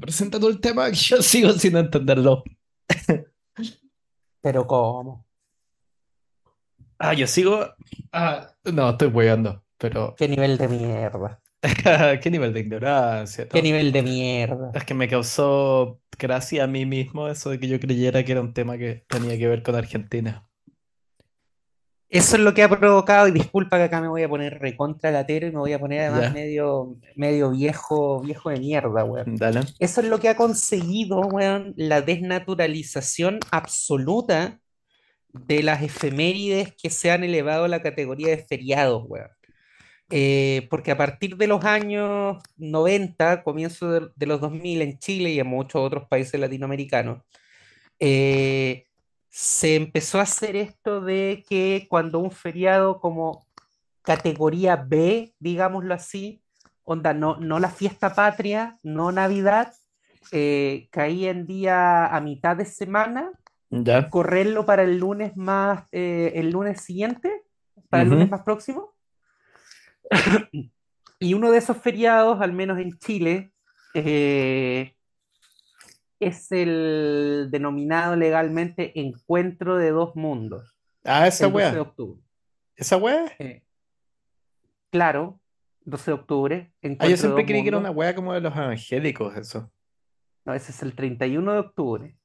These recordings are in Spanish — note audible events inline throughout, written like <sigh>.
Presenta tú el tema que yo <laughs> sigo sin entenderlo. <laughs> Pero ¿cómo? Ah, yo sigo. Ah, no, estoy hueando, pero. <laughs> ¿Qué nivel de mierda? ¿Qué nivel de ignorancia, ¿Qué nivel de mierda? Es que me causó gracia a mí mismo eso de que yo creyera que era un tema que tenía que ver con Argentina. Eso es lo que ha provocado, y disculpa que acá me voy a poner recontra latero y me voy a poner además ¿Ya? medio, medio viejo, viejo de mierda, weón. Dale. Eso es lo que ha conseguido, weón, la desnaturalización absoluta de las efemérides que se han elevado a la categoría de feriados, weón. Eh, porque a partir de los años 90, comienzo de, de los 2000 en Chile y en muchos otros países latinoamericanos, eh, se empezó a hacer esto de que cuando un feriado como categoría B, digámoslo así, onda, no, no la fiesta patria, no Navidad, eh, caía en día a mitad de semana, ¿Ya? correrlo para el lunes más, eh, el lunes siguiente, para el lunes más próximo. <coughs> Y uno de esos feriados, al menos en Chile, eh, es el denominado legalmente Encuentro de Dos Mundos, Ah, esa 12 de octubre. ¿Esa wea? Eh, claro, 12 de octubre, Ah, yo de siempre creí que era una wea como de los evangélicos, eso. No, ese es el 31 de octubre.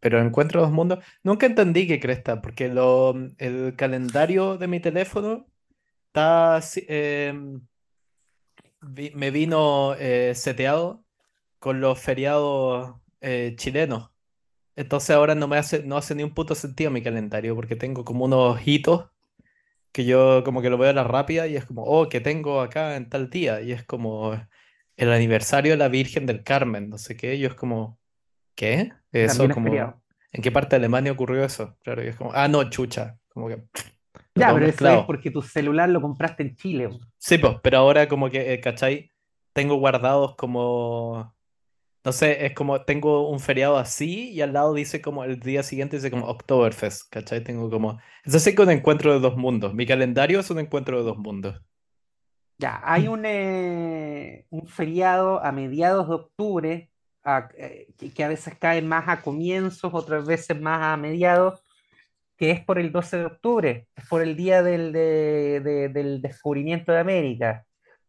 Pero encuentro dos mundos. Nunca entendí qué cresta, porque lo, el calendario de mi teléfono está. em, vi- me vino eh, seteado con los feriados eh, chilenos. Entonces ahora no me hace, no hace ni un puto sentido mi calendario, porque tengo como unos hitos que yo como que lo veo a la rápida y es como, oh, que tengo acá en tal día. Y es como el aniversario de la Virgen del Carmen, no sé qué. Y yo es como, ¿qué? Eso También como. ¿en qué parte de Alemania ocurrió eso? Claro, y es como, ah, no, chucha. Como que Ya, pero eso es porque tu celular lo compraste en Chile. Sí, pues, pero ahora como que, eh, ¿cachai? Tengo guardados como, sé, es como, tengo un feriado así y al lado dice como, el día siguiente dice como Oktoberfest, ¿cachai? Tengo como, es así que un encuentro de dos mundos. Mi calendario es un encuentro de dos mundos. Ya, hay un, eh, un feriado a mediados de octubre, a- eh, que a veces cae más a comienzos, otras veces más a mediados, que es por el 12 de octubre, es por el día del, de- de- del descubrimiento de América,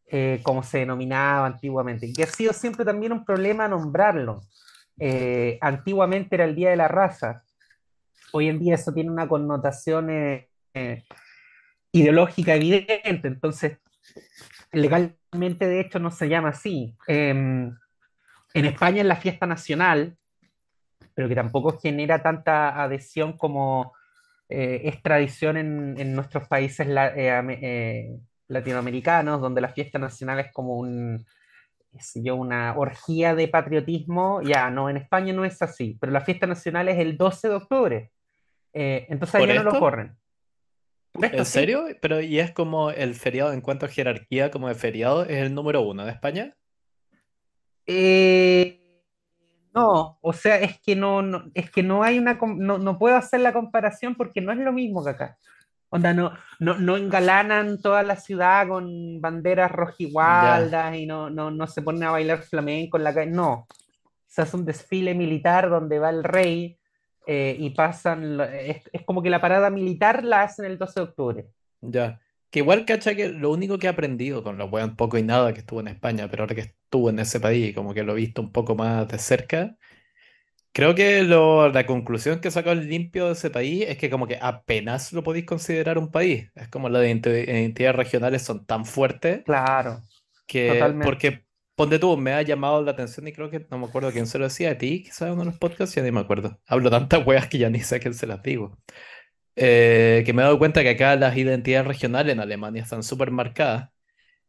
eh, como se denominaba antiguamente, y ha sido siempre también un problema nombrarlo. Eh, antiguamente era el Día de la Raza, hoy en día eso tiene una connotación eh, eh, ideológica evidente, entonces legalmente de hecho no se llama así. Eh, en España es la fiesta nacional, pero que tampoco genera tanta adhesión como es tradición en, nuestros países latinoamericanos, donde la fiesta nacional es como un, yo, una orgía de patriotismo. Ya, no, en España no es así, pero la fiesta nacional es el 12 de octubre. Eh, entonces ¿Por allá no lo esto? corren. Esto ¿En sí. serio? Pero y es como el feriado en cuanto a jerarquía como de feriado, es el número uno de España. Eh, no, o sea, es que no, no- es que no hay una, no, no puedo hacer la comparación porque no es lo mismo que acá. Onda, no, no, no engalanan toda la ciudad con banderas rojigualdas y no, no, no se ponen a bailar flamenco en la calle. No, se hace un desfile militar donde va el rey eh, y pasan, es, es como que la parada militar la hacen el 12 de octubre. Ya. Que igual, cacha, que lo único que he aprendido con lo weón poco y nada que estuvo en España, pero ahora que estuvo en ese país, como que lo he visto un poco más de cerca, creo que lo- la conclusión que sacó el limpio de ese país es que como que apenas lo podéis considerar un país. Es como las identi- identidades regionales son tan fuertes Claro, que, totalmente. porque, ponte tú, me ha llamado la atención y creo que no me acuerdo quién se lo decía, a ti, quizás uno de los podcasts, ya ni me acuerdo. Hablo tantas weas que ya ni sé a quién se las digo. Eh, que me he dado cuenta que acá las identidades regionales en Alemania están súper marcadas,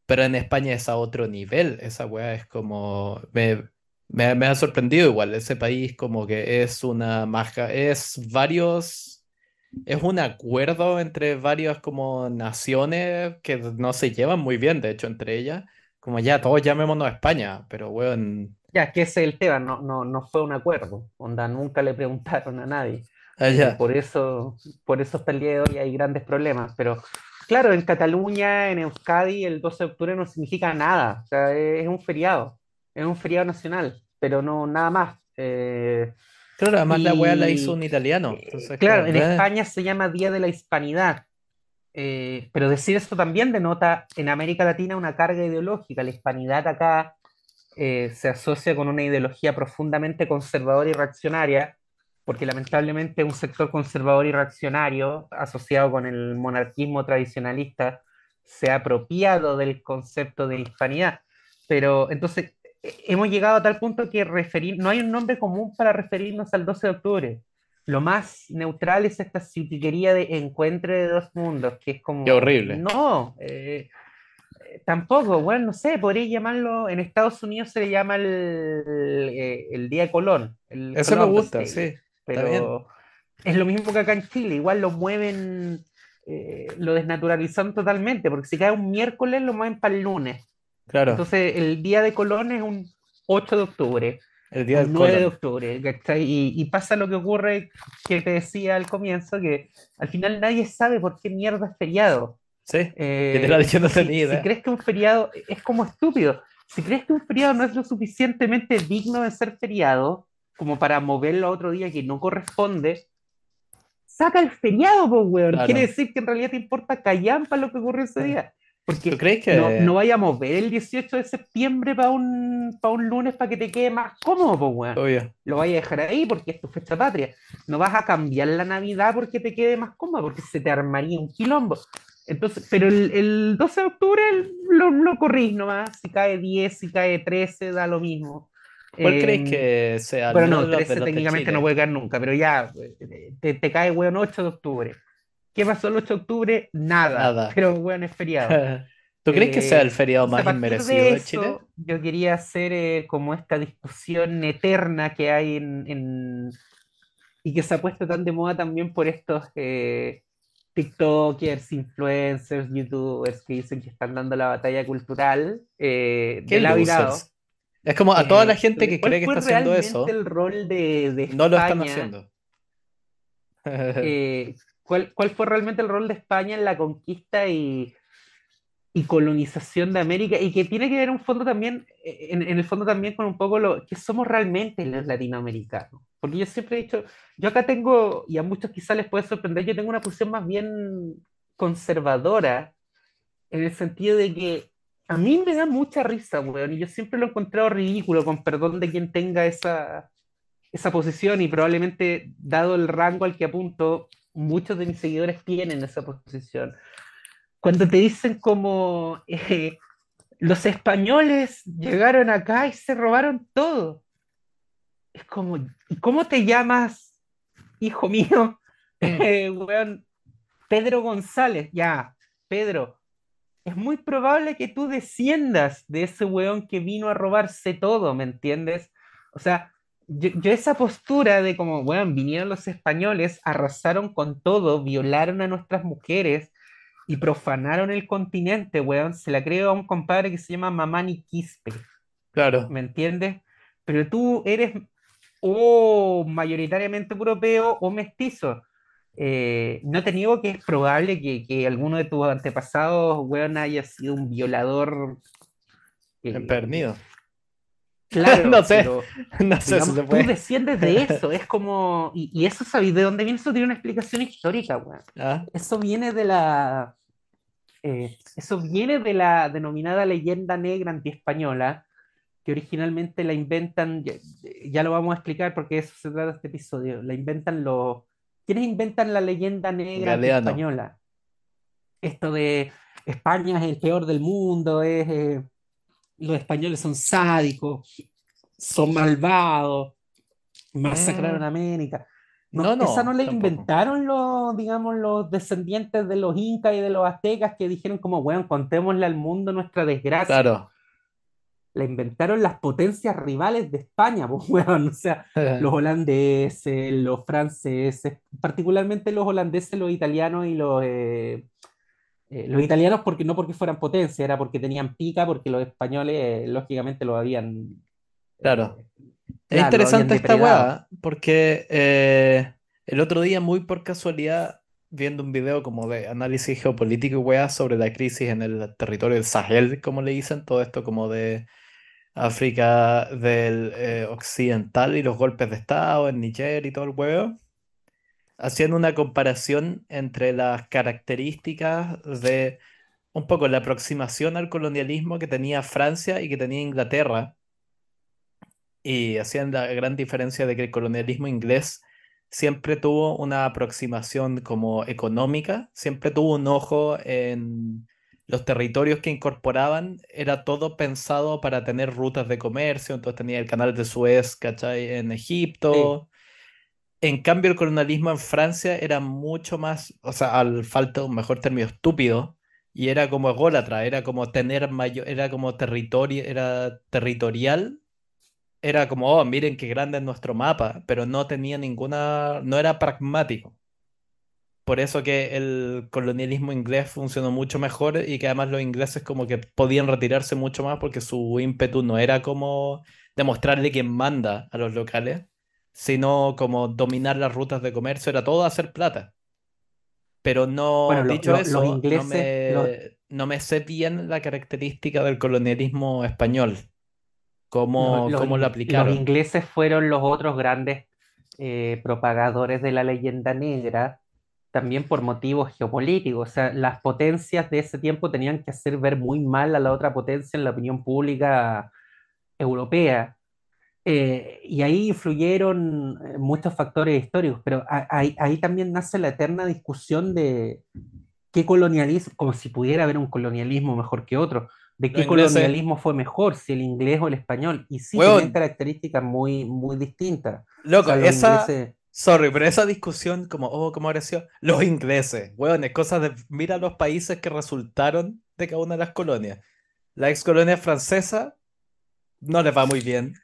pero en España es a otro nivel. Esa wea es como... Me, me, me ha sorprendido igual. Ese país como que es una maja, es varios... Es un acuerdo entre varias como naciones que no se llevan muy bien, de hecho, entre ellas. Como ya, todos llamémonos España, pero weón... Ya, que ese es el tema, no, no, no fue un acuerdo, onda, nunca le preguntaron a nadie. Eh, Allá. por eso, por eso hasta el día de hoy hay grandes problemas. Pero claro, en Cataluña, en Euskadi, el 12 de octubre no significa nada, o sea, es un feriado. Es un feriado nacional, pero no nada más. Eh, Claro, además la weá la hizo y un italiano. eh, Entonces, claro, en eh, España se llama Día de la Hispanidad, eh, pero decir esto también denota en América Latina una carga ideológica. La hispanidad acá eh, se asocia con una ideología profundamente conservadora y reaccionaria, porque lamentablemente un sector conservador y reaccionario asociado con el monarquismo tradicionalista se ha apropiado del concepto de hispanidad. Pero entonces hemos llegado a tal punto que referir, no hay un nombre común para referirnos al 12 de octubre. Lo más neutral es esta ciutiquería de encuentro de dos mundos, que es qué como, horrible. no, eh, eh, tampoco, bueno, no sé, podría llamarlo, en Estados Unidos se le llama el, eh, el Día de Colón, el Eso me Columbus gusta, sí, está bien. pero es lo mismo que acá en Chile, igual lo mueven, eh, lo desnaturalizan totalmente, porque si cae un miércoles lo mueven para el lunes. Claro, Entonces el Día de Colón es un 8 de octubre, el día del 9 de colon. octubre, ¿cachai? Y, y pasa lo que ocurre que te decía al comienzo, que al final nadie sabe por qué mierda es feriado. Sí, Eh, yo no si, tenía si idea. crees que un feriado es como estúpido, si crees que un feriado no es lo suficientemente digno de ser feriado como para moverlo a otro día que no corresponde, saca el feriado, pues, weón. Claro. Quiere decir que en realidad te importa callampa lo que ocurrió ese día. Porque ¿Tú crees que no, no vaya a mover el 18 de septiembre para un, para un lunes para que te quede más cómodo, pues, weón Obvio. lo vayas a dejar ahí porque es tu fecha patria. No vas a cambiar la Navidad porque te quede más cómoda, porque se te armaría un quilombo. Entonces, pero el, el 12 de octubre lo, lo corrís nomás. Si cae 10, si cae 13, da lo mismo. ¿Cuál Eh, crees que sea? Bueno, no, menos los de 13 los de técnicamente no puede caer nunca, pero ya, eh, te, te cae, weón, 8 de octubre. ¿Qué pasó el 8 de octubre? Nada. Nada. Pero, weón, es feriado. <laughs> ¿Tú crees que sea el Eh, feriado más a inmerecido de Chile? Yo quería hacer eh, como esta discusión eterna que hay en, en- y que se ha puesto tan de moda también por estos eh, TikTokers, influencers, YouTubers que dicen que están dando la batalla cultural eh, ¿Qué de lado y lado. losers? Es como a toda la gente que ¿cuál cree que está haciendo eso, el rol de, de no lo están haciendo. <laughs> ¿cuál, cuál fue realmente el rol de España en la conquista y, y colonización de América? Y que tiene que ver un fondo también, eh, en, en el fondo también con un poco lo que somos realmente los latinoamericanos. Porque yo siempre he dicho, yo acá tengo, y a muchos quizás les puede sorprender, yo tengo una posición más bien conservadora, en el sentido de que a mí me da mucha risa, weón, y yo siempre lo he encontrado ridículo, con perdón de quien tenga esa, esa posición, y probablemente, dado el rango al que apunto, muchos de mis seguidores tienen esa posición. Cuando te dicen como eh, los españoles llegaron acá y se robaron todo, es como, ¿y cómo te llamas, hijo mío? <laughs> Eh, weón, Pedro González, ya, Pedro, es muy probable que tú desciendas de ese weón que vino a robarse todo, ¿me entiendes? O sea, yo, yo esa postura de como, weón, vinieron los españoles, arrasaron con todo, violaron a nuestras mujeres y profanaron el continente, weón, se la creo a un compadre que se llama Mamani Quispe, Claro, ¿me entiendes? Pero tú eres o mayoritariamente europeo o mestizo. Eh, no te niego que es probable que, que alguno de tus antepasados, weón, haya sido un violador. eh. Claro, <laughs> No sé, pero No sé si digamos, se tú desciendes de eso, es como. Y, y eso, ¿sabes de dónde viene? Eso tiene una explicación histórica, weón. Ah, Eso viene de la. eh, eso viene de la denominada leyenda negra antiespañola, que originalmente la inventan, ya, ya lo vamos a explicar porque de eso se trata este episodio, la inventan los... ¿Quiénes inventan la leyenda negra antiespañola? Esto de España es el peor del mundo, es, eh, los españoles son sádicos, son malvados, masacraron Mm. América. No, No, no, esa no la tampoco. inventaron los, digamos, los descendientes de los incas y de los aztecas que dijeron como, weón, contémosle al mundo nuestra desgracia. claro. La inventaron las potencias rivales de España, <laughs> pues, weón. O sea, los holandeses, los franceses, particularmente los holandeses, los italianos y los... eh, eh, los italianos porque no porque fueran potencia, era porque tenían pica, porque los españoles, eh, lógicamente, lo habían... Claro. eh, Es claro, lo interesante esta weá, porque eh, el otro día, muy por casualidad, viendo un video como de análisis geopolítico y weá sobre la crisis en el territorio del Sahel, como le dicen, todo esto como de África del eh, Occidental y los golpes de Estado en Niger y todo el huevo, haciendo una comparación entre las características de un poco la aproximación al colonialismo que tenía Francia y que tenía Inglaterra, y hacían la gran diferencia de que el colonialismo inglés siempre tuvo una aproximación como económica, siempre tuvo un ojo en los territorios que incorporaban, era todo pensado para tener rutas de comercio, entonces tenía el canal de Suez, ¿cachai? En Sí, Egipto. En cambio, el colonialismo en Francia era mucho más, o sea, al falta un mejor término, estúpido, y era como ególatra, era como tener mayor, era como era territorial era como, oh, miren qué grande es nuestro mapa, pero no tenía ninguna, no era pragmático. Por eso que el colonialismo inglés funcionó mucho mejor y que además los ingleses como que podían retirarse mucho más porque su ímpetu no era como demostrarle quién manda a los locales, sino como dominar las rutas de comercio, era todo hacer plata. Pero no, bueno, lo- dicho lo- los no ingleses, los, no me sé bien la característica del colonialismo español, cómo, Los, cómo lo in- los aplicaron. ingleses fueron los otros grandes eh, propagadores de la leyenda negra, también por motivos geopolíticos. O sea, las potencias de ese tiempo tenían que hacer ver muy mal a la otra potencia en la opinión pública europea. Eh, y ahí influyeron eh, muchos factores históricos, pero ahí, ahí también nace la eterna discusión de qué colonialismo, como si pudiera haber un colonialismo mejor que otro, de qué colonialismo fue mejor, si el inglés o el español. Y sí, tenían weón, características muy, muy distintas. O loco, sea, los esa, ingleses, sorry, pero esa discusión como, oh, ¿cómo sido? Los ingleses, weón, es cosa de, mira los países que resultaron de cada una de las colonias. La ex colonia francesa no les va muy bien.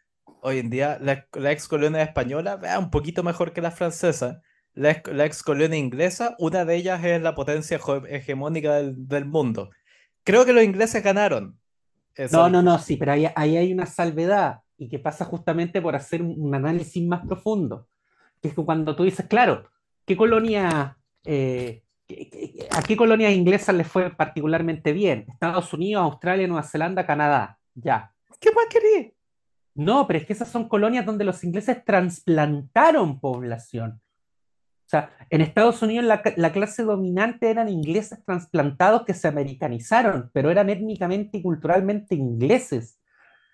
Hoy en día, la, la ex colonia española, vea, un poquito mejor que la francesa. La ex, la ex colonia inglesa, una de ellas es la potencia hegemónica del, del mundo. Creo que los ingleses ganaron no, no, no, sí, pero ahí, ahí hay una salvedad y que pasa justamente por hacer un, análisis más profundo. Que es que cuando tú dices, claro, ¿qué colonia, eh, a qué colonias inglesas les fue particularmente bien? Estados Unidos, Australia, Nueva Zelanda, Canadá, ya. ¿Qué más querí? No, pero es que esas son colonias donde los ingleses transplantaron población. O sea, en Estados Unidos la, la clase dominante eran ingleses trasplantados que se americanizaron, pero eran étnicamente y culturalmente ingleses.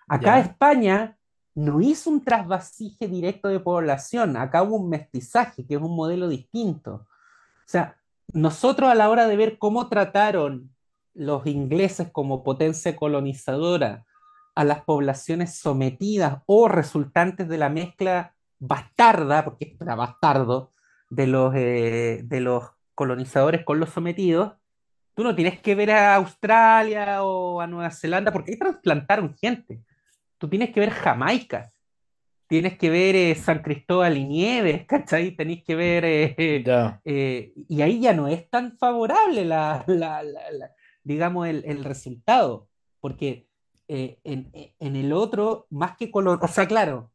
Acá. España no hizo un trasvasije directo de población, acá hubo un mestizaje, que es un modelo distinto. O sea, nosotros a la hora de ver cómo trataron los ingleses como potencia colonizadora a las poblaciones sometidas o resultantes de la mezcla bastarda, porque era bastardo, de los, eh, de los colonizadores con los sometidos, tú no tienes que ver a Australia o a Nueva Zelanda, porque ahí trasplantaron gente. Tú tienes que ver Jamaica, tienes que ver eh, San Cristóbal y Nieves, ¿cachai? Tenés que ver, eh, y ahí ya no es tan favorable la, la- la- la- digamos, el, el resultado, porque eh, en, en el otro, más que color, o sea, claro,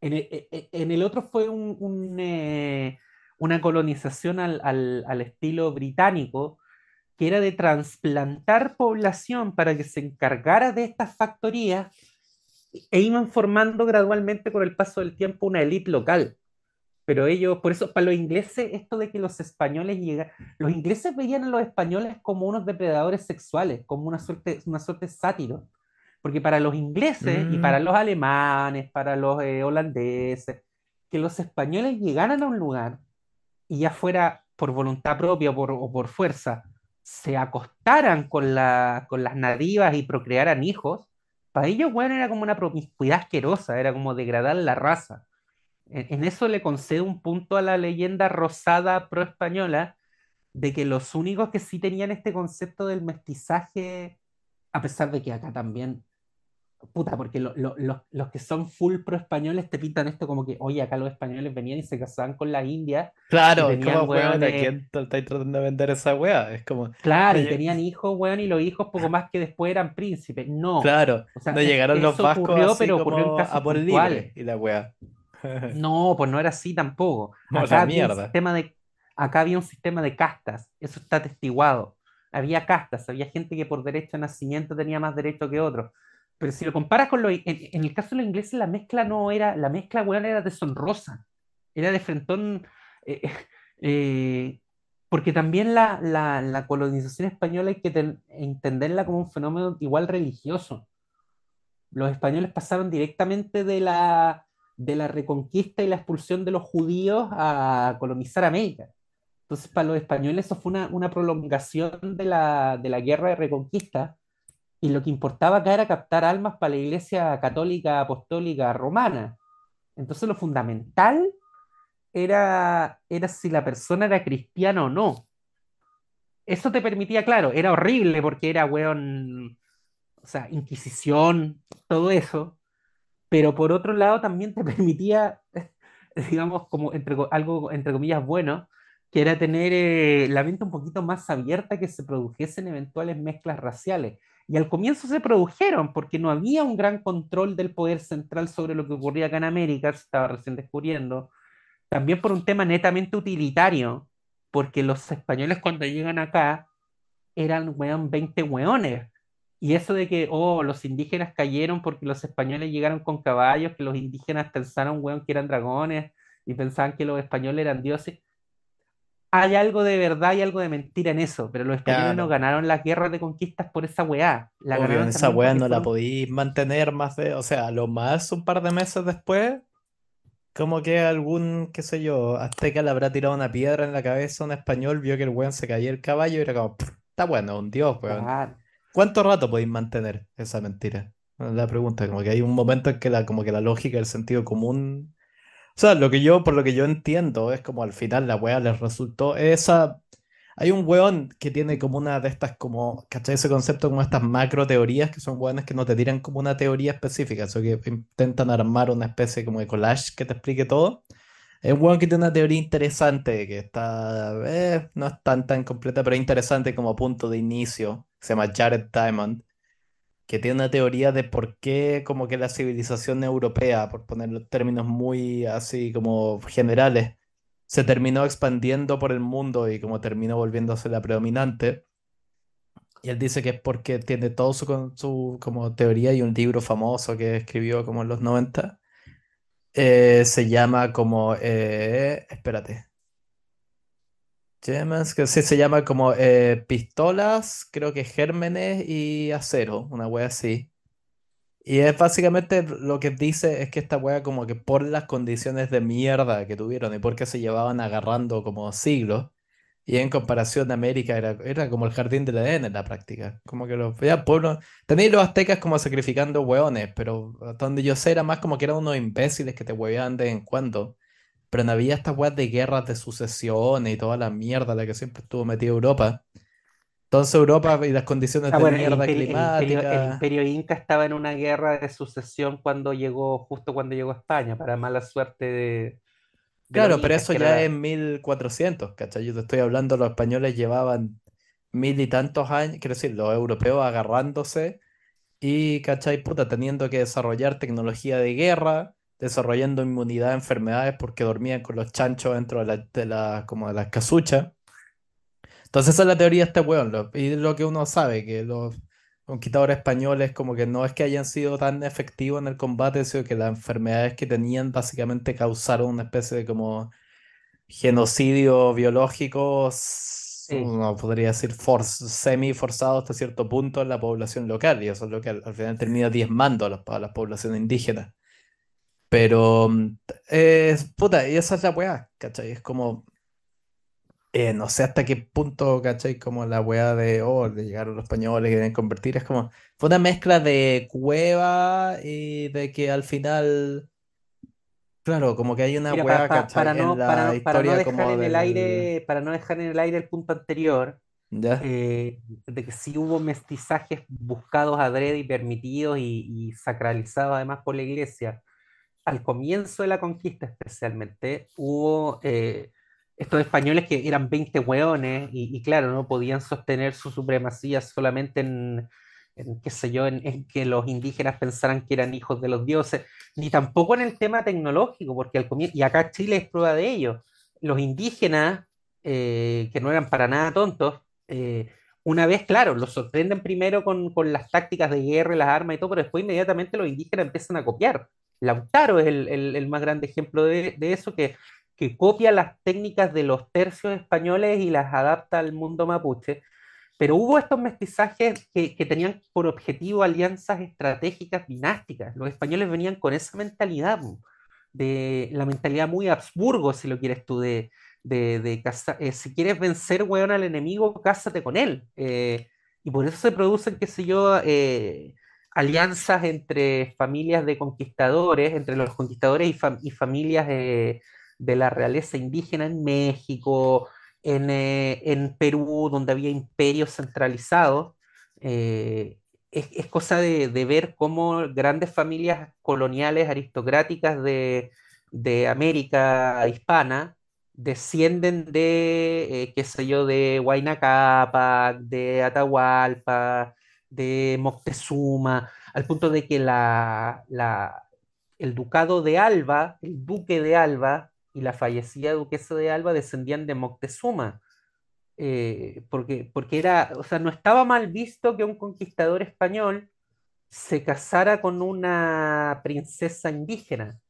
en el, e- e- en el otro fue un- un, eh, una colonización al, al- al estilo británico, que era de trasplantar población para que se encargara de estas factorías e iban formando gradualmente con el paso del tiempo una élite local. Pero ellos, por eso, para los ingleses, esto de que los españoles llegan, los ingleses veían a los españoles como unos depredadores sexuales, como una suerte, una suerte de sátiros. Porque para los ingleses y para Mm, los alemanes, para los eh, holandeses, que los españoles llegaran a un lugar y ya fuera por voluntad propia o por, o por fuerza, se acostaran con, la, con las nativas y procrearan hijos, para ellos, bueno, era como una promiscuidad asquerosa, era como degradar la raza. En, eso le concedo un punto a la leyenda rosada pro-española de que los únicos que sí tenían este concepto del mestizaje, a pesar de que acá también, puta, porque lo- lo- lo- los que son full pro-españoles te pintan esto como que, oye, acá los españoles venían y se casaban con la India Claro, es como, weón, ¿a weones, quién estáis tratando de vender esa weá? Es como, no claro, y tenían hijos, weón, y los hijos poco más que después eran príncipes. No, claro, o sea, no llegaron los vascos ocurrió, así pero ocurrió en como a por libre y la weá. <laughs> No, pues no era así tampoco. No, Acá había un sistema de, acá había un sistema de castas, eso está atestiguado. Había castas, había gente que por derecho de nacimiento tenía más derecho que otros. pero si lo comparas con lo, en, en el caso de los ingleses, la mezcla no era, la mezcla, weón, era deshonrosa, era de frentón, eh, <laughs> eh, porque también la, la- la colonización española hay que ten- entenderla como un fenómeno igual religioso. Los españoles pasaron directamente de la, de la reconquista y la expulsión de los judíos a colonizar América. Entonces, para los españoles eso fue una, una prolongación de la, de la guerra de reconquista y lo que importaba acá era captar almas para la iglesia católica apostólica romana. Entonces, lo fundamental era, era si la persona era cristiana o no. Eso te permitía, claro, era horrible porque era, weón, o sea, Inquisición, todo eso, pero por otro lado también te <laughs> permitía, digamos, como entre, algo entre comillas bueno, que era tener eh, la mente un poquito más abierta que se produjesen eventuales mezclas raciales. Y al comienzo se produjeron porque no había un gran control del poder central sobre lo que ocurría acá en América, se estaba recién descubriendo. También por un tema netamente utilitario, porque los españoles cuando llegan acá eran, weón, 20 weones y eso de que, oh, los indígenas cayeron porque los españoles llegaron con caballos, que los indígenas pensaron, weón, que eran dragones y pensaban que los españoles eran dioses. Hay algo de verdad y algo de mentira en eso, pero los españoles no Claro. ganaron las guerras de conquistas por esa weá. La Obvio, ganaron esa weá no la podéis mantener más de, o sea, lo más un par de meses después, como que algún, qué sé yo, azteca le habrá tirado una piedra en la cabeza a un español, vio que el weón se caía el caballo y era como, "Pff, está bueno, un dios, weón. Claro. ¿Cuánto rato podéis mantener esa mentira? La pregunta, como que hay un momento en que la, como que la lógica, el sentido común. O sea, lo que yo, por lo que yo entiendo, es como al final la wea les resultó. Esa. Hay un weón que tiene como una de estas, como, ¿cachai? Ese concepto como estas macro teorías, que son weones que no te tiran como una teoría específica, sino que intentan armar una especie como de collage que te explique todo. Es un weón que tiene una teoría interesante, que está, eh, no es tan tan completa, pero interesante como punto de inicio. Se llama Jared Diamond, que tiene una teoría de por qué como que la civilización europea, por poner los términos muy así como generales, se terminó expandiendo por el mundo y como terminó volviéndose la predominante. Y él dice que es porque tiene todo su, su como teoría y un libro famoso que escribió como en los 90 eh, se llama como, eh, espérate, Gemas, que sí se llama como eh, pistolas, creo que gérmenes y acero, una wea así. Y es básicamente lo que dice es que esta wea como que por las condiciones de mierda que tuvieron y porque se llevaban agarrando como siglos, y en comparación a América era, era como el jardín del Edén en la práctica. Como que los ya, pueblos, tenéis los aztecas como sacrificando hueones, pero donde yo sé era más como que eran unos imbéciles que te hueveaban de vez en cuando. Pero no había estas weas de guerras de sucesión y toda la mierda en la que siempre estuvo metida Europa. Entonces Europa y las condiciones Ah, de bueno, el mierda imperio, el imperio, el climática. imperio inca estaba en una guerra de sucesión cuando llegó, justo cuando llegó a España, para mala suerte de, de Claro, pero eso que era ya es la- 1400, ¿cachai? Yo te estoy hablando, los españoles llevaban mil y tantos años, quiero decir, los europeos agarrándose y, ¿cachai? Puta, teniendo que desarrollar tecnología de guerra, desarrollando inmunidad a enfermedades porque dormían con los chanchos dentro de la, de la- como de las casuchas. Entonces esa es la teoría de este weón, lo- y lo que uno sabe, que los conquistadores españoles como que no es que hayan sido tan efectivos en el combate, sino que las enfermedades que tenían básicamente causaron una especie de como genocidio biológico, Sí. uno podría decir for- semi forzado hasta cierto punto en la población local, y eso es lo que al, al final termina diezmando a, las a las poblaciones indígenas. Pero, mm, puta, y esa es la weá, ¿cachai? Es como, eh, no sé hasta qué punto, ¿cachai? Como la weá de, oh, le llegaron los españoles que quieren convertir, es como, fue una mezcla de cueva y de que al final, claro, como que hay una Mira, weá, pa- para. En no, para la no, para no dejar como en el del... aire, para no dejar en el aire el punto anterior, ¿Ya? eh, de que sí hubo mestizajes buscados adrede y permitidos y, y sacralizados además por la iglesia. Al comienzo de la conquista especialmente, hubo eh, estos españoles que eran 20 hueones y, claro, no podían sostener su supremacía solamente en, qué sé yo, en, que los indígenas pensaran que eran hijos de los dioses, ni tampoco en el tema tecnológico, porque al comienzo, y acá Chile es prueba de ello, los indígenas, eh, que no eran para nada tontos, eh, una vez, claro, los sorprenden primero con, con las tácticas de guerra las armas y todo, pero después inmediatamente los indígenas empiezan a copiar. Lautaro es el, el- el más grande ejemplo de, de eso, que, que copia las técnicas de los tercios españoles y las adapta al mundo mapuche. Pero hubo estos mestizajes que, que tenían por objetivo alianzas estratégicas dinásticas. Los españoles venían con esa mentalidad, de la mentalidad muy Habsburgo, si lo quieres tú, de, de, de caza- eh, si quieres vencer, weón, al enemigo, cásate con él. Eh, y por eso se producen, qué sé yo, eh, alianzas entre familias de conquistadores, entre los conquistadores y, fam- y familias eh, de la realeza indígena en México, en, eh, en Perú, donde había imperios centralizados. Eh, es, es cosa de, de ver cómo grandes familias coloniales aristocráticas de, de América hispana descienden de, eh, qué sé yo, de Huayna de Atahualpa, de Moctezuma, al punto de que la, la- el ducado de Alba, el duque de Alba y la fallecida duquesa de Alba descendían de Moctezuma, eh, porque, porque era, o sea, no estaba mal visto que un conquistador español se casara con una princesa indígena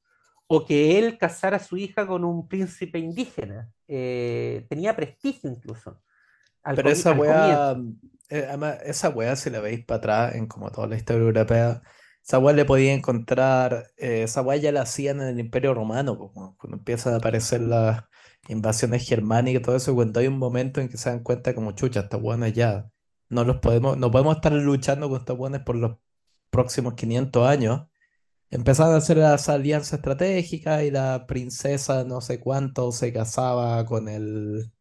o que él casara a su hija con un príncipe indígena. Eh, tenía prestigio incluso Pero esa weá, eh, además, esa weá, si la veis para atrás, en como toda la historia europea, esa le podía encontrar, eh, esa ya la hacían en el Imperio Romano, como cuando empiezan a aparecer las invasiones germánicas y todo eso, cuando hay un momento en que se dan cuenta como chucha, estos weones ya no los podemos, no podemos estar luchando con estos weones por los próximos 500 años. Empezaron a hacer las alianzas estratégicas y la princesa no sé cuánto se casaba con el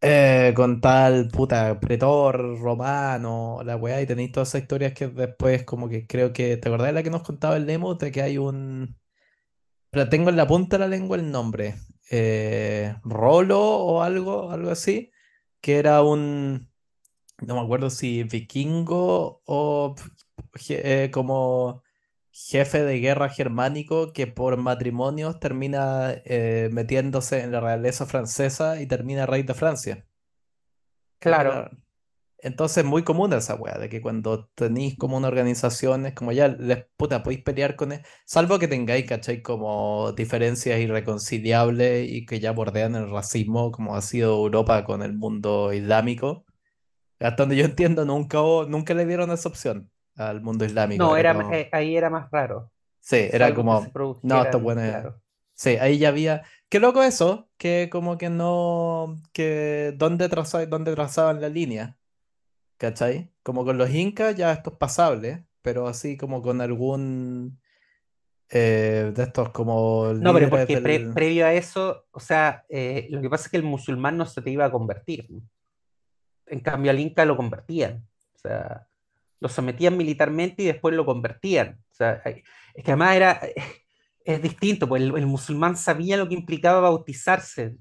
eh, con tal puta pretor romano, la weá, y tenéis todas esas historias que después como que creo que, ¿te acordás de la que nos contaba el Nemo? De que hay un... Pero tengo en la punta de la lengua el nombre. eh, Rolo o algo, algo así, que era un... No me acuerdo si vikingo o eh, como jefe de guerra germánico que por matrimonios termina eh, metiéndose en la realeza francesa y termina rey de Francia. Claro, Entonces es muy común esa weá, de que cuando tenéis como una organización es como ya, les, puta, podéis pelear con él, salvo que tengáis, ¿cachai? Como diferencias irreconciliables y que ya bordean el racismo, como ha sido Europa con el mundo islámico. Hasta donde yo entiendo, nunca, nunca le dieron esa opción al mundo islámico. no, Era como, eh, ahí era más raro, sí, era como, no, esto bueno claro. Sí, ahí ya había. Qué loco eso, que como que no, que dónde traza- dónde trazaban la línea, ¿cachai? Como con los incas ya esto es pasable, pero así como con algún eh, de estos como No, pero porque pre- previo a eso, o sea, eh, lo que pasa es que el musulmán no se te iba a convertir. En cambio, al Inca lo convertían. O sea, lo sometían militarmente y después lo convertían. O sea, hay- es que además era, es distinto, pues el, musulmán sabía lo que implicaba bautizarse.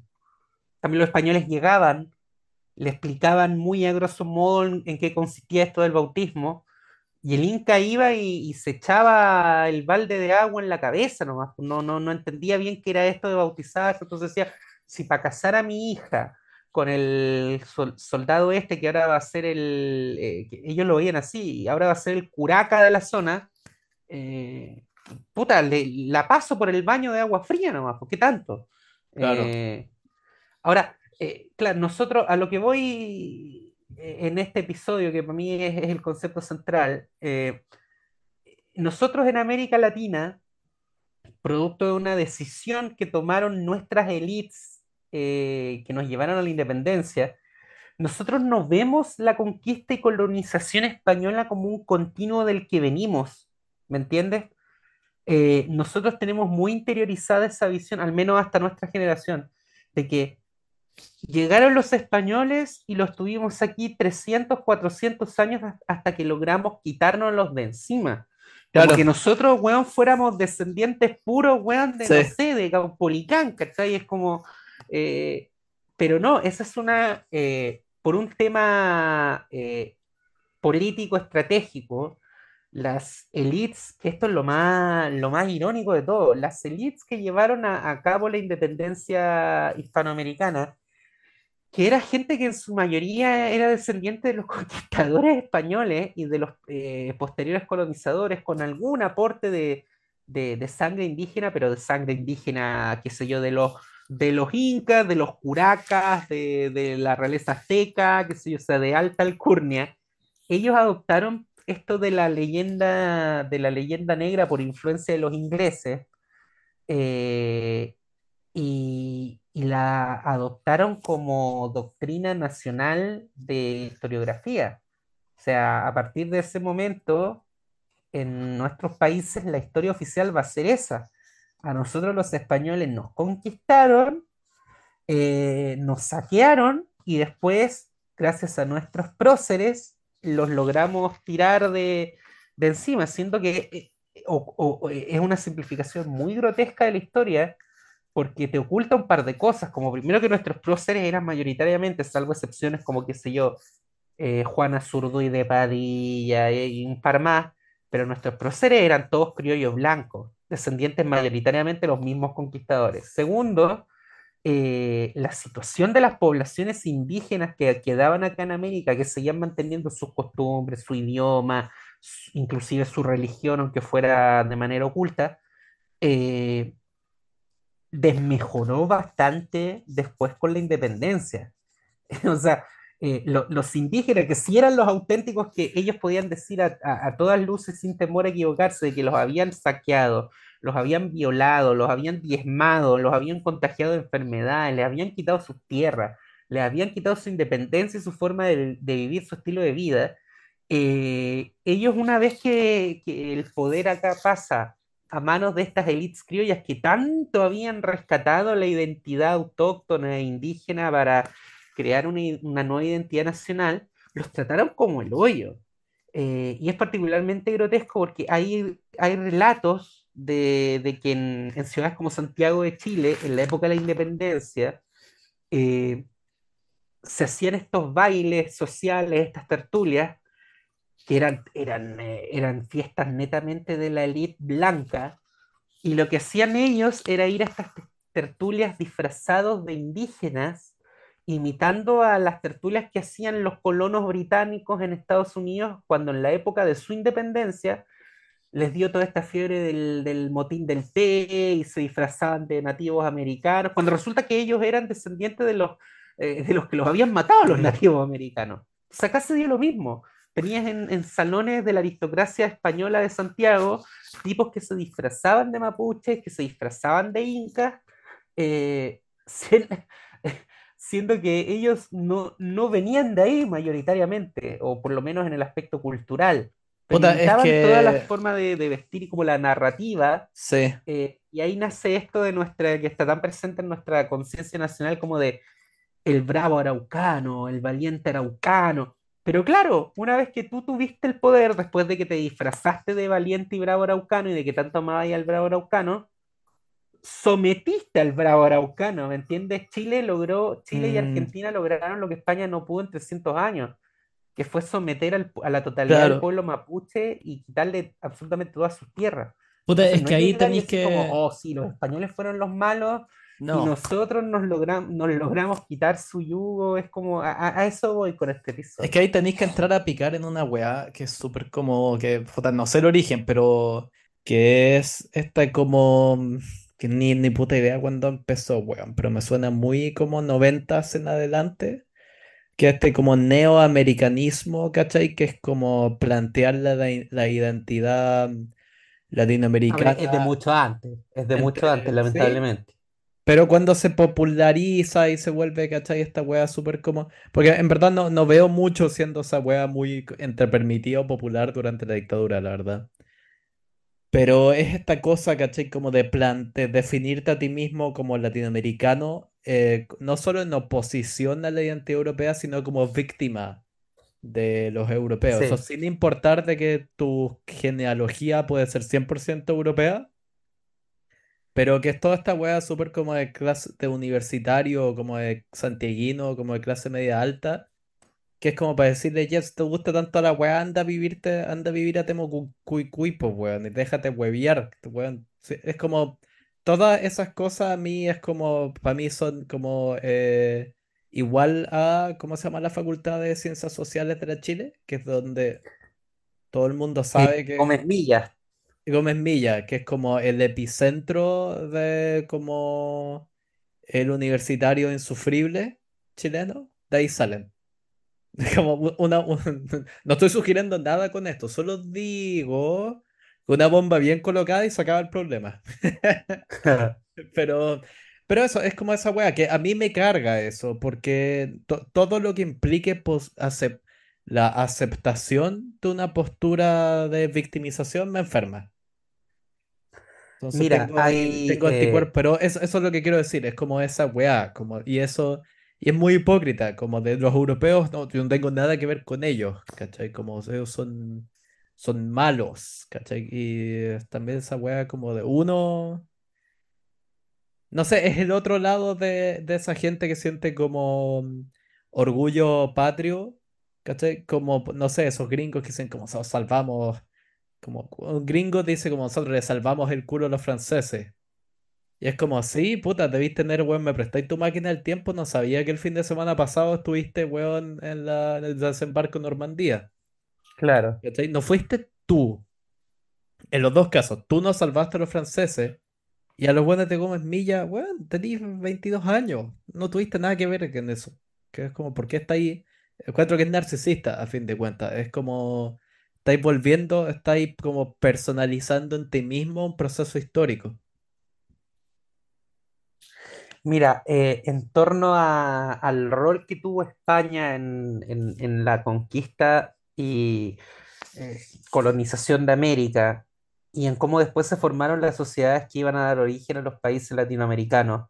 También los españoles llegaban, le explicaban muy a grosso modo en, en qué consistía esto del bautismo, y el Inca iba y, y se echaba el balde de agua en la cabeza nomás. No, no, no entendía bien qué era esto de bautizarse. Entonces decía, si para casar a mi hija con el sol- soldado este que ahora va a ser el, eh, que ellos lo veían así, y ahora va a ser el curaca de la zona, eh, puta, le- la paso por el baño de agua fría nomás, ¿por qué tanto? Claro, Eh, ahora, claro, nosotros a lo que voy en este episodio, que para mí es, es el concepto central, nosotros en América Latina, producto de una decisión que tomaron nuestras élites eh, que nos llevaron a la independencia, nosotros no vemos la conquista y colonización española como un continuo del que venimos, ¿me entiendes? Eh, nosotros tenemos muy interiorizada esa visión, al menos hasta nuestra generación, de que llegaron los españoles y los tuvimos aquí 300, 400 años has- hasta que logramos quitárnoslos de encima. Como claro, que nosotros, weón, fuéramos descendientes puros, weón, de, no sí, sé, de Caupolicán, ¿cachai? Es como... eh, pero no, esa es una... eh, por un tema eh, político estratégico, las elites, que esto es lo más, lo más irónico de todo, las elites que llevaron a, cabo la independencia hispanoamericana que era gente que en su mayoría era descendiente de los <laughs> conquistadores españoles y de los posteriores colonizadores, con algún aporte de, de, de sangre indígena, pero de sangre indígena, qué sé yo, de los, de los incas, de los curacas, de, de la realeza azteca, qué sé yo, o sea, de alta alcurnia. Ellos adoptaron esto de la leyenda, de la leyenda negra por influencia de los ingleses eh, y, y la adoptaron como doctrina nacional de historiografía. O sea, a partir de ese momento, en nuestros países la historia oficial va a ser esa. A nosotros los españoles nos conquistaron, eh, nos saquearon y después, gracias a nuestros próceres, los logramos tirar de, de encima, siendo que eh, es una simplificación muy grotesca de la historia porque te oculta un par de cosas, como primero que nuestros próceres eran mayoritariamente, salvo excepciones como, qué sé yo, eh, Juana Zurduy de Padilla y un par más, pero nuestros próceres eran todos criollos blancos, descendientes mayoritariamente los mismos conquistadores. Segundo, eh, la situación de las poblaciones indígenas que quedaban acá en América, que seguían manteniendo sus costumbres, su idioma, su- inclusive su religión, aunque fuera de manera oculta, eh, desmejoró bastante después con la independencia. <laughs> O sea, eh, lo- los indígenas, que sí eran los auténticos que ellos podían decir a, todas luces sin temor a equivocarse de que los habían saqueado, los habían violado, los habían diezmado, los habían contagiado de enfermedades, les habían quitado sus tierras, les habían quitado su independencia y su forma de, vivir, su estilo de vida. eh, ellos una vez que, que el poder acá pasa a manos de estas élites criollas que tanto habían rescatado la identidad autóctona e indígena para crear una, nueva identidad nacional, los trataron como el hoyo. Eh, y es particularmente grotesco porque hay, hay relatos de, de que en, ciudades como Santiago de Chile, en la época de la independencia, eh, se hacían estos bailes sociales, estas tertulias, que eran, eran, eh, eran fiestas netamente de la élite blanca, y lo que hacían ellos era ir a estas te- tertulias disfrazados de indígenas, imitando a las tertulias que hacían los colonos británicos en Estados Unidos cuando en la época de su independencia les dio toda esta fiebre del, del motín del té y se disfrazaban de nativos americanos, cuando resulta que ellos eran descendientes de los, eh, de los que los habían matado los nativos americanos. O sea, acá se dio lo mismo. Tenías en, en salones de la aristocracia española de Santiago tipos que se disfrazaban de mapuches, que se disfrazaban de incas, eh, <laughs> siendo que ellos no, no venían de ahí mayoritariamente, o por lo menos en el aspecto cultural, Puta, es imitaban toda la que forma de, de vestir y como la narrativa, sí. eh, y ahí nace esto de nuestra, que está tan presente en nuestra conciencia nacional como de el bravo araucano, el valiente araucano. Pero claro, una vez que tú tuviste el poder, después de que te disfrazaste de valiente y bravo araucano y de que tanto amabas al bravo araucano, sometiste al bravo araucano, ¿me entiendes? Chile logró, Chile y Mm, Argentina lograron lo que España no pudo en 300 años, que fue someter al- a la totalidad del pueblo mapuche y quitarle absolutamente todas sus tierras. Puta, Entonces es no que es ahí tenéis decir como, que. oh, sí, los españoles fueron los malos y No. nosotros nos logramos, nos logramos quitar su yugo, es como, a, a- eso voy con este Es episodio. que ahí tenéis que entrar a picar en una weá que es súper como. que, puta, no sé el origen, pero. que es esta como. Que ni, ni puta idea cuándo empezó, weón, pero me suena muy como noventas en adelante. Que este como neoamericanismo, ¿cachai? Que es como plantear la, la identidad A ver, es de latinoamericana. mucho antes, es de mucho antes, sí, lamentablemente. Pero cuando se populariza y se vuelve, ¿cachai? Esta wea súper como... Porque en verdad no, no veo mucho siendo esa wea muy entre permitida o popular durante la dictadura, la verdad. Pero es esta cosa, ¿cachai? Como de, plan, de definirte a ti mismo como latinoamericano, eh, no solo en oposición a la identidad europea, sino como víctima de los europeos. O Sí, sin importar de que tu genealogía puede ser 100% europea. Pero que es toda esta wea súper como de clase de universitario, como de santiaguino, como de clase media alta, que es como para decirle, ya, si te gusta tanto la wea, anda a vivirte, anda a vivir a Temucuicui, pues weón, y déjate hueviar, weón. Es como, todas esas cosas a mí es como, para mí son como, eh, igual a, ¿cómo se llama la Facultad de Ciencias Sociales de la Chile? Que es donde todo el mundo sabe que Gómez Millas, Gómez Milla, que es como el epicentro de como el universitario insufrible chileno, de ahí salen. <laughs> Como u- una, un- <laughs> no estoy sugiriendo nada con esto, solo digo que una bomba bien colocada y se acaba el problema. <laughs> Pero, pero eso, es como esa wea, que a mí me carga eso, porque to- todo lo que implique pos- acep- la aceptación de una postura de victimización me enferma. Entonces mira, tengo, hay, tengo anticuerpos, eh, pero eso, eso es lo que quiero decir, es como esa weá, como, y eso, y es muy hipócrita, como de los europeos, no, yo no tengo nada que ver con ellos, ¿cachai? Como ellos son, son malos, ¿cachai? Y también esa weá como de uno, no sé, es el otro lado de, de esa gente que siente como orgullo patrio, ¿cachai? Como, no sé, esos gringos que dicen como "So- salvamos, como un gringo dice como nosotros le salvamos el culo a los franceses. Y es como, sí, puta, debís tener, weón, me prestáis tu máquina del tiempo, no sabía que el fin de semana pasado estuviste, weón, en la, en el desembarco en Normandía. claro. ¿Cachai? No fuiste tú. En los dos casos, tú no salvaste a los franceses y a los buenos te comes milla, weón, tenías 22 años, no tuviste nada que ver con eso. Que es como, ¿por qué está ahí? Encuentro que es narcisista, a fin de cuentas. Es como, estáis volviendo, estáis como personalizando en ti mismo un proceso histórico. Mira, eh, en torno al rol que tuvo España en la conquista y eh, colonización de América y en cómo después se formaron las sociedades que iban a dar origen a los países latinoamericanos,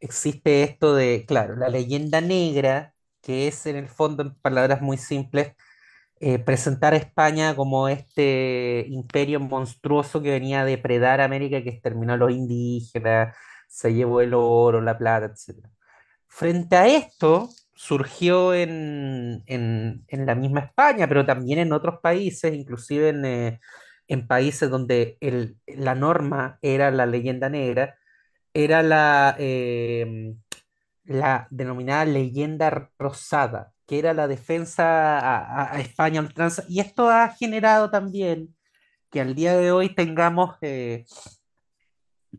existe esto de, claro, la leyenda negra, que es en el fondo, en palabras muy simples, eh, presentar a España como este imperio monstruoso que venía a depredar América, que exterminó a los indígenas, se llevó el oro, la plata, etc. Frente a esto, surgió en, en- en la misma España, pero también en otros países, inclusive en, eh, en países donde el- la norma era la leyenda negra, era la, eh, la denominada leyenda rosada, que era la defensa a, a- España ultranza. Y esto ha generado también que al día de hoy tengamos eh,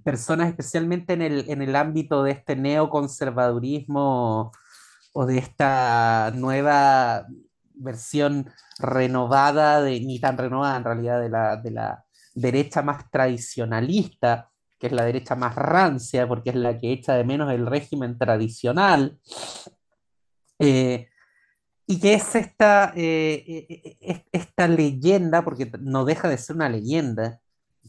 personas, especialmente en el, en el ámbito de este neoconservadurismo o de esta nueva versión renovada, de, ni tan renovada en realidad, de la, de la derecha más tradicionalista, que es la derecha más rancia, porque es la que echa de menos el régimen tradicional, eh, y que es esta, eh, eh, esta leyenda, porque no deja de ser una leyenda,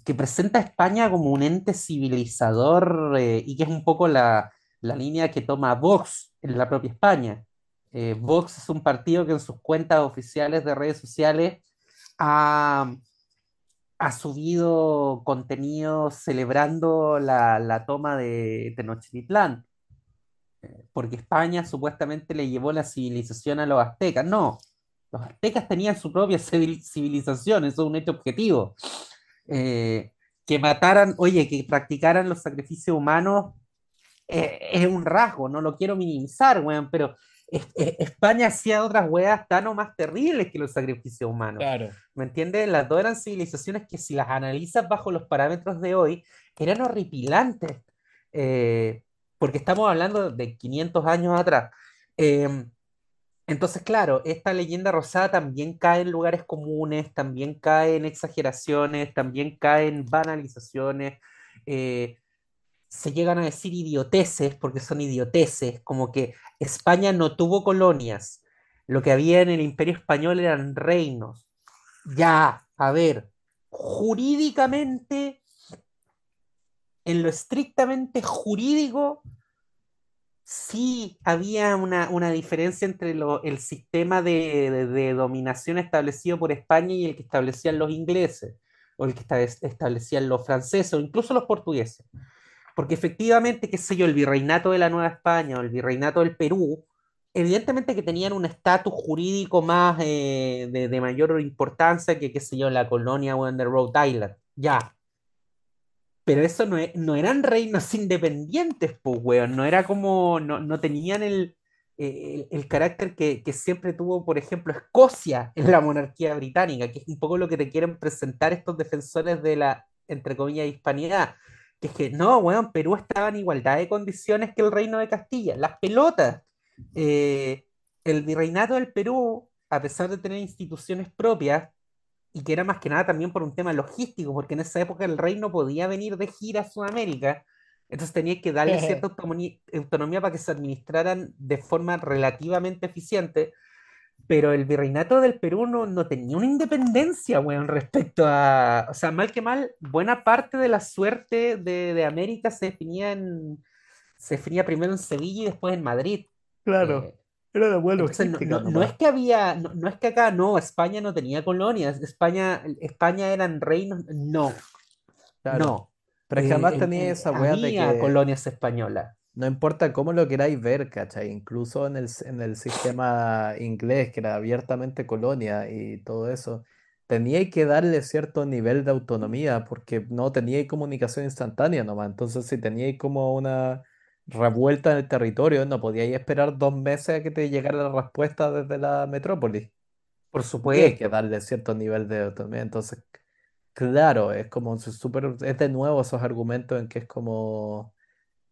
que presenta a España como un ente civilizador eh, y que es un poco la, la línea que toma Vox en la propia España. Eh, Vox es un partido que en sus cuentas oficiales de redes sociales ha, ha subido contenido celebrando la, la toma de Tenochtitlán, porque España supuestamente le llevó la civilización a los aztecas. No, los aztecas tenían su propia civil- civilización, eso es un hecho objetivo. Eh, que mataran, oye, que practicaran los sacrificios humanos eh, es un rasgo, no lo quiero minimizar, weón, pero es- es- España hacía otras weas tan o más terribles que los sacrificios humanos. Claro. ¿Me entiendes? Las dos eran civilizaciones que si las analizas bajo los parámetros de hoy, eran horripilantes. Eh, porque estamos hablando de 500 años atrás. Eh, entonces, claro, esta leyenda rosada también cae en lugares comunes, también cae en exageraciones, también cae en banalizaciones. eh, se llegan a decir idioteces porque son idioteces, como que España no tuvo colonias. Lo que había en el Imperio Español eran reinos. Ya, a ver, jurídicamente, en lo estrictamente jurídico, sí había una, una diferencia entre el sistema de, de- dominación establecido por España y el que establecían los ingleses, o el que esta- establecían los franceses, o incluso los portugueses. Porque efectivamente, qué sé yo, el virreinato de la Nueva España o el virreinato del Perú, evidentemente que tenían un estatus jurídico más eh, de, mayor importancia que, qué sé yo, la colonia weón, de Rhode Island. Ya. Pero eso no, e- no eran reinos independientes, pues, weón. No era como, no, no tenían el, eh, el, el carácter que, que siempre tuvo, por ejemplo, Escocia en la monarquía británica, que es un poco lo que te quieren presentar estos defensores de la, entre comillas, hispanidad. Que es que no, weón, Perú estaba en igualdad de condiciones que el reino de Castilla. Las pelotas. Eh, el virreinato del Perú, a pesar de tener instituciones propias, y que era más que nada también por un tema logístico, porque en esa época el rey no podía venir de gira a Sudamérica, entonces tenía que darle <laughs> cierta autonomía, autonomía para que se administraran de forma relativamente eficiente, pero el virreinato del Perú no, no tenía una independencia, weón, respecto a, o sea, mal que mal, buena parte de la suerte de, de América se definía en, se definía primero en Sevilla y después en Madrid. Claro, Eh, era la buena entonces, no, logística no, no es que había, no, no es que acá, no, España no tenía colonias, España, España eran reinos, no, Claro. no, Pero es que Eh, además en- tenía en- esa wea de que colonias españolas, no importa cómo lo queráis ver, ¿cachai? Incluso en el, en el sistema inglés, que era abiertamente colonia y todo eso, teníais que darle cierto nivel de autonomía porque no teníais comunicación instantánea nomás. Entonces, si teníais como una revuelta en el territorio, no podíais esperar dos meses a que te llegara la respuesta desde la metrópolis. por Teníais que supuesto, darle cierto nivel de autonomía. Entonces, claro, es como súper, es de nuevo esos argumentos en que es como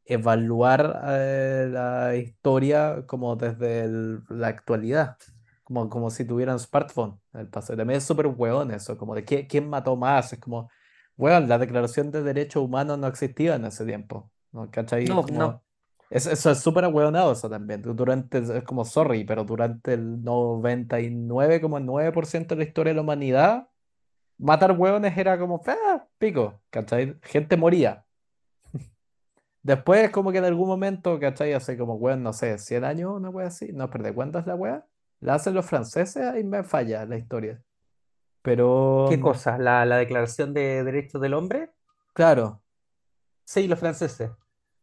evaluar eh, la historia como desde el- la actualidad, como, como si tuvieran smartphone en el pasado. También es súper hueón eso, como de qué- quién mató más, es como, weón, la Declaración de Derechos Humanos no existía en ese tiempo, ¿no? ¿Cachai? no, no, es- eso es súper ahueonado eso también, durante, es como, sorry, pero durante el noventa y nueve coma nueve por ciento de la historia de la humanidad, matar hueones era como, ah, pico, ¿cachai? Gente moría. <laughs> Después, como que en algún momento, ¿cachai? Hace como, weón, no sé, 100 años, una wea así. No, pero ¿de cuándo es la wea? La hacen los franceses, ahí me falla la historia. Pero, ¿qué cosa? ¿La, la Declaración de Derechos del Hombre? claro, Sí, los franceses.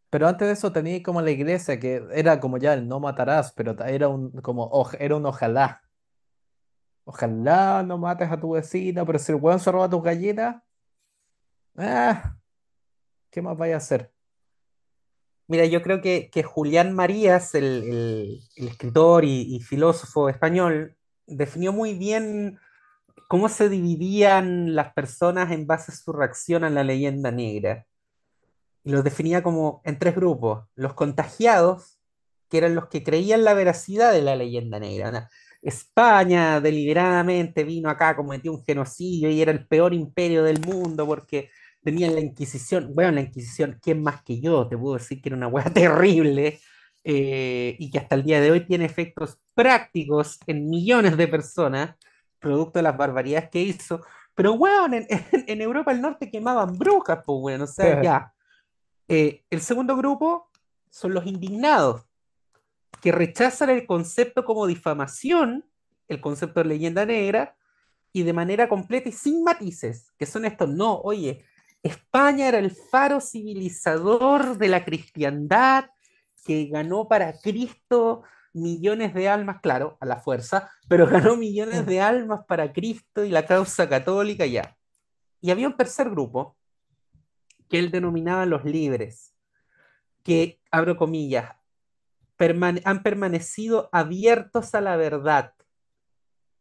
Pero antes de eso tenía como la iglesia, que era como ya el no matarás, pero era un, como, era un ojalá. Ojalá no mates a tu vecino, pero si el weón se roba tus gallinas, ah, ¿qué más vaya a hacer? Mira, yo creo que, que Julián Marías, el, el- escritor y filósofo español, definió muy bien cómo se dividían las personas en base a su reacción a la leyenda negra. Y los definía como en tres grupos. Los contagiados, que eran los que creían la veracidad de la leyenda negra. ¿no? España deliberadamente vino acá, cometió un genocidio y era el peor imperio del mundo porque tenían la Inquisición. Bueno, la Inquisición, ¿quién más que yo? Te puedo decir que era una hueá <laughs> terrible eh, y que hasta el día de hoy tiene efectos prácticos en millones de personas, producto de las barbaridades que hizo. Pero, weón, en, <laughs> en- en Europa del Norte quemaban brujas, pues, weón, o sea, ya. Eh, el segundo grupo son los indignados, que rechazan el concepto como difamación, el concepto de leyenda negra, y de manera completa y sin matices, que son estos, no, oye, España era el faro civilizador de la cristiandad que ganó para Cristo millones de almas, claro, a la fuerza, pero ganó millones de almas para Cristo y la causa católica ya. Y había un tercer grupo que él denominaba los libres, que, abro comillas, han permanecido abiertos a la verdad,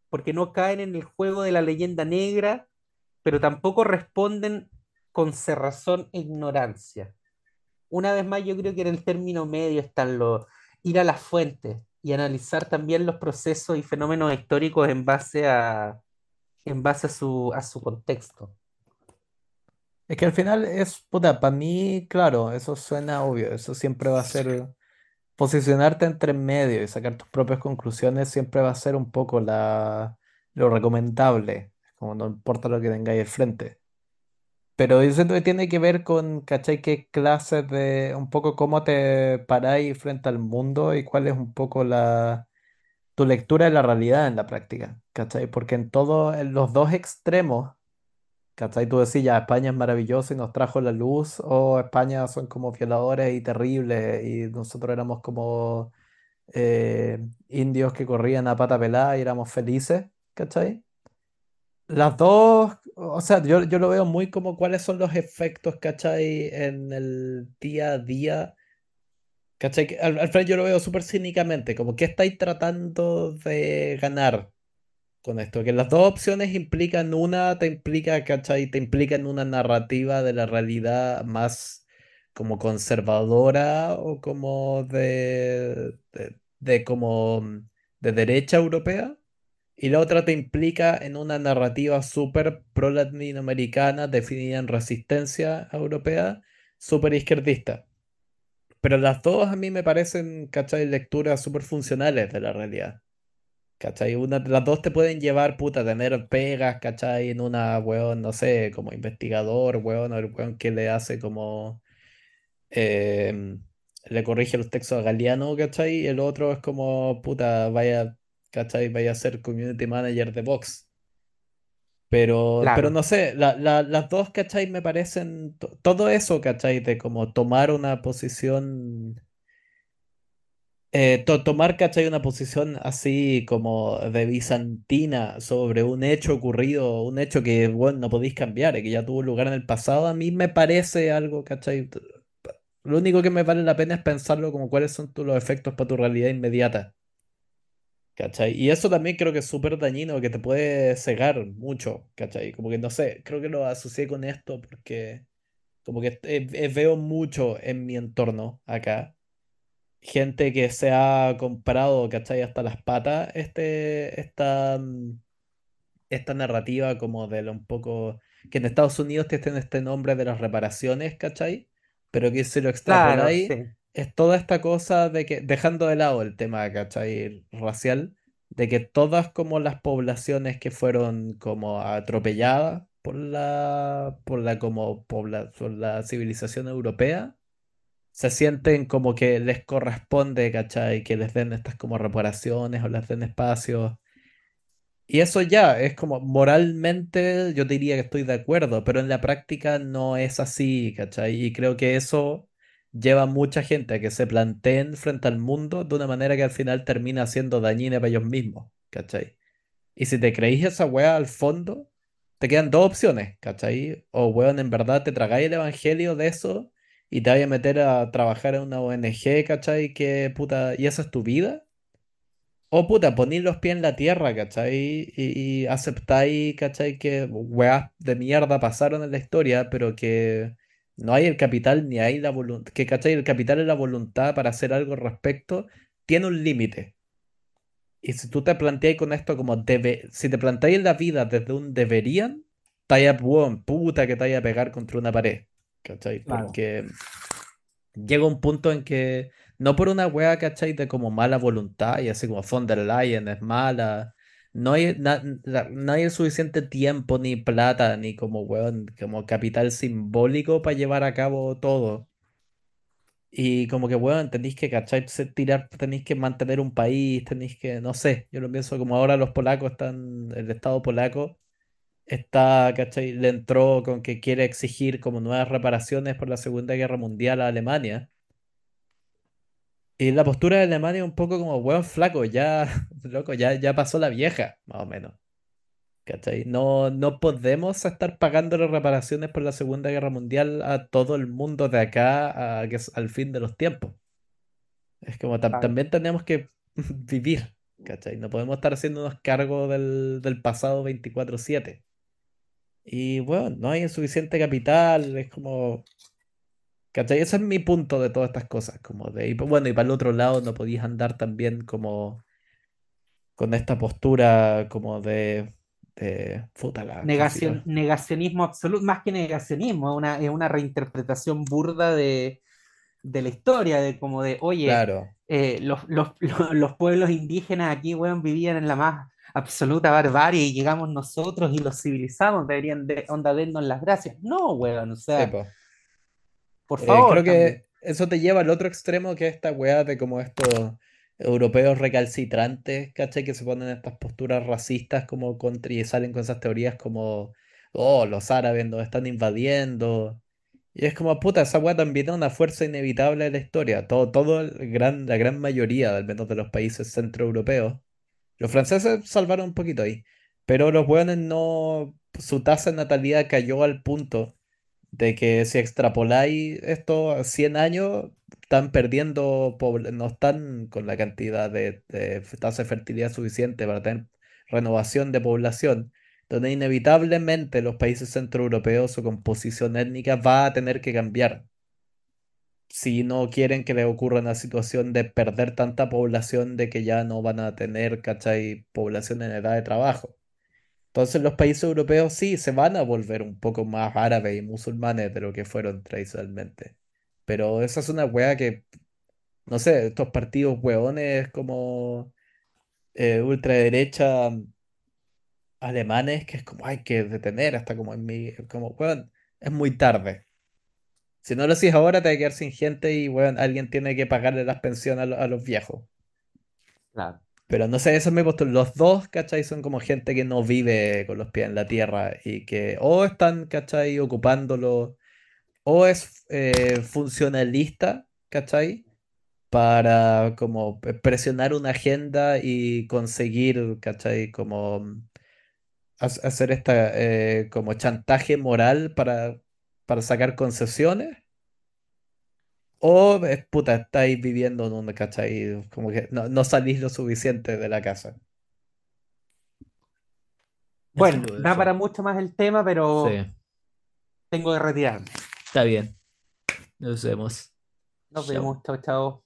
porque no caen en el juego de la leyenda negra, pero tampoco responden con cerrazón e ignorancia. Una vez más, yo creo que en el término medio están los ir a las fuentes y analizar también los procesos y fenómenos históricos en base a, en base a su, a su contexto. Es que al final es, puta, para mí, claro, eso suena obvio, eso siempre va a ser, posicionarte entre medio y sacar tus propias conclusiones siempre va a ser un poco la, lo recomendable, como no importa lo que tengáis al frente. Pero yo siento que tiene que ver con, ¿cachai? ¿Qué clases de, un poco cómo te paráis frente al mundo y cuál es un poco la, tu lectura de la realidad en la práctica, ¿cachai? Porque en todos, en los dos extremos, ¿cachai? Tú decís, ya, España es maravilloso y nos trajo la luz, o España son como violadores y terribles y nosotros éramos como eh, indios que corrían a pata pelada y éramos felices, ¿cachai? Las dos, o sea, yo, yo lo veo muy como cuáles son los efectos, ¿cachai? En el día a día ¿Cachai? Que Al, al final yo lo veo súper cínicamente, como que estáis tratando de ganar con esto, que las dos opciones implican una, te implica, ¿cachai? Te implican una narrativa de la realidad más como conservadora o como de, de, como de derecha europea. Y la otra te implica en una narrativa súper pro-latinoamericana definida en resistencia europea, súper izquierdista. Pero las dos a mí me parecen, ¿cachai? Lecturas súper funcionales de la realidad. ¿Cachai? Una, las dos te pueden llevar, puta, a tener pegas, ¿cachai? En una, weón, no sé, como investigador, weón, o el weón que le hace como... em, le corrige los textos a Galeano, ¿cachai? Y el otro es como, puta, vaya, ¿cachai? Vaya a ser community manager de Vox. Pero, pero no sé, la- la- las dos, ¿cachai? Me parecen, to- todo eso, ¿cachai? De como tomar una posición eh, to- tomar, ¿cachai? Una posición así como de bizantina sobre un hecho ocurrido, un hecho que, bueno, no podéis cambiar y que ya tuvo lugar en el pasado, a mí me parece algo, ¿cachai? Lo único que me vale la pena es pensarlo como cuáles son los efectos para tu realidad inmediata, ¿cachai? Y eso también creo que es súper dañino, que te puede cegar mucho, ¿cachai? Como que no sé, creo que lo asocié con esto porque como que eh, eh, veo mucho en mi entorno acá gente que se ha comprado, ¿cachai? Hasta las patas, este, esta, esta narrativa como de lo un poco, que en Estados Unidos tienen este nombre de las reparaciones, ¿cachai? Pero que si lo claro, extrapoláis, sí. es toda esta cosa de que, dejando de lado el tema, ¿cachai? Racial, de que todas como las poblaciones que fueron como atropelladas por la, por la como pobla- por la civilización europea se sienten como que les corresponde, ¿cachai? Que les den estas como reparaciones o les den espacios. Y eso ya es como moralmente yo diría que estoy de acuerdo, pero en la práctica no es así, ¿cachai? Y creo que eso lleva a mucha gente a que se planteen frente al mundo de una manera que al final termina siendo dañina para ellos mismos, ¿cachai? Y si te creís esa weá al fondo, te quedan dos opciones, ¿cachai? O weón, en verdad te tragáis el evangelio de eso y te vais a meter a trabajar en una ONG, ¿cachai? Que puta, y esa es tu vida. O puta, ponís los pies en la tierra, ¿cachai? Y, y aceptáis, ¿cachai? Que weas de mierda pasaron en la historia, pero que no hay el capital ni hay la voluntad. Que, ¿cachai? El capital y la voluntad para hacer algo al respecto tiene un límite. Y si tú te planteas con esto como debe, si te planteas la vida desde un deberían, weón, puta que te vaya a pegar contra una pared. ¿Cachai? Claro. Porque llega un punto en que, no por una wea, ¿cachai? De como mala voluntad y así como von der Leyen es mala, no hay, na- la- no hay suficiente tiempo, ni plata, ni como, weón, como capital simbólico para llevar a cabo todo. Y como que, weón, tenéis que, ¿cachai? Tirar, tenéis que mantener un país, tenéis que, no sé, yo lo pienso como ahora los polacos están, el Estado polaco está, ¿cachai? Le entró con que quiere exigir como nuevas reparaciones por la Segunda Guerra Mundial a Alemania. Y la postura de Alemania es un poco como, weón, flaco, ya, <laughs> loco, ya, ya pasó la vieja, más o menos. ¿Cachai? No, no podemos estar pagando las reparaciones por la Segunda Guerra Mundial a todo el mundo de acá a, que es al fin de los tiempos. Es como tam- también tenemos que <laughs> vivir, ¿cachai? No podemos estar haciéndonos cargo del, del pasado veinticuatro siete Y bueno, no hay suficiente capital, es como, ¿cachai? Ese es mi punto de todas estas cosas, como de, y, bueno, y para el otro lado no podías andar también como con esta postura como de, de, puta la, ¿cómo se Negación, llama? negacionismo absoluto, más que negacionismo, es una, es una reinterpretación burda de, de la historia, de como de, oye, Claro, eh, los, los, los, <laughs> los pueblos indígenas aquí, weón, vivían en la más absoluta barbarie y llegamos nosotros y los civilizamos, deberían de, onda darnos las gracias. No, weón, o sea, por Eh, favor creo también. que eso te lleva al otro extremo que es esta weá de como estos europeos recalcitrantes, ¿cachai? Que se ponen en estas posturas racistas como contra y salen con esas teorías como, oh, los árabes nos están invadiendo. Y es como, puta, esa weá también es una fuerza inevitable de la historia. Todo, todo el gran, la gran mayoría, al menos de los países centroeuropeos. Los franceses salvaron un poquito ahí. Pero los weones no, su tasa de natalidad cayó al punto de que si extrapoláis esto a 100 años, están perdiendo, no están con la cantidad de, de tasa de fertilidad suficiente para tener renovación de población, donde inevitablemente los países centroeuropeos, su composición étnica va a tener que cambiar si no quieren que les ocurra una situación de perder tanta población de que ya no van a tener, ¿cachai? Población en edad de trabajo. Entonces los países europeos sí se van a volver un poco más árabes y musulmanes de lo que fueron tradicionalmente. Pero esa es una wea que, no sé, estos partidos weones como eh, ultraderecha alemanes, que es como hay que detener hasta como en mi, como, weón, es muy tarde. Si no lo haces ahora te vas a quedar sin gente y, weón, alguien tiene que pagarle las pensiones a, lo- a los viejos. Claro. Pero no sé, eso me postuló. Los dos, ¿cachai? Son como gente que no vive con los pies en la tierra y que o están, ¿cachai? Ocupándolo, o es eh, funcionalista, ¿cachai? Para como presionar una agenda y conseguir, ¿cachai? Como mm, ha- hacer esta eh, como chantaje moral para, para sacar concesiones. O, es, puta, estáis viviendo en un, ¿cachai? Como que no, no salís lo suficiente de la casa. Bueno, da para mucho más el tema, Sí, pero tengo que retirarme. está bien. Nos vemos. Nos Chao. vemos, chao, chao.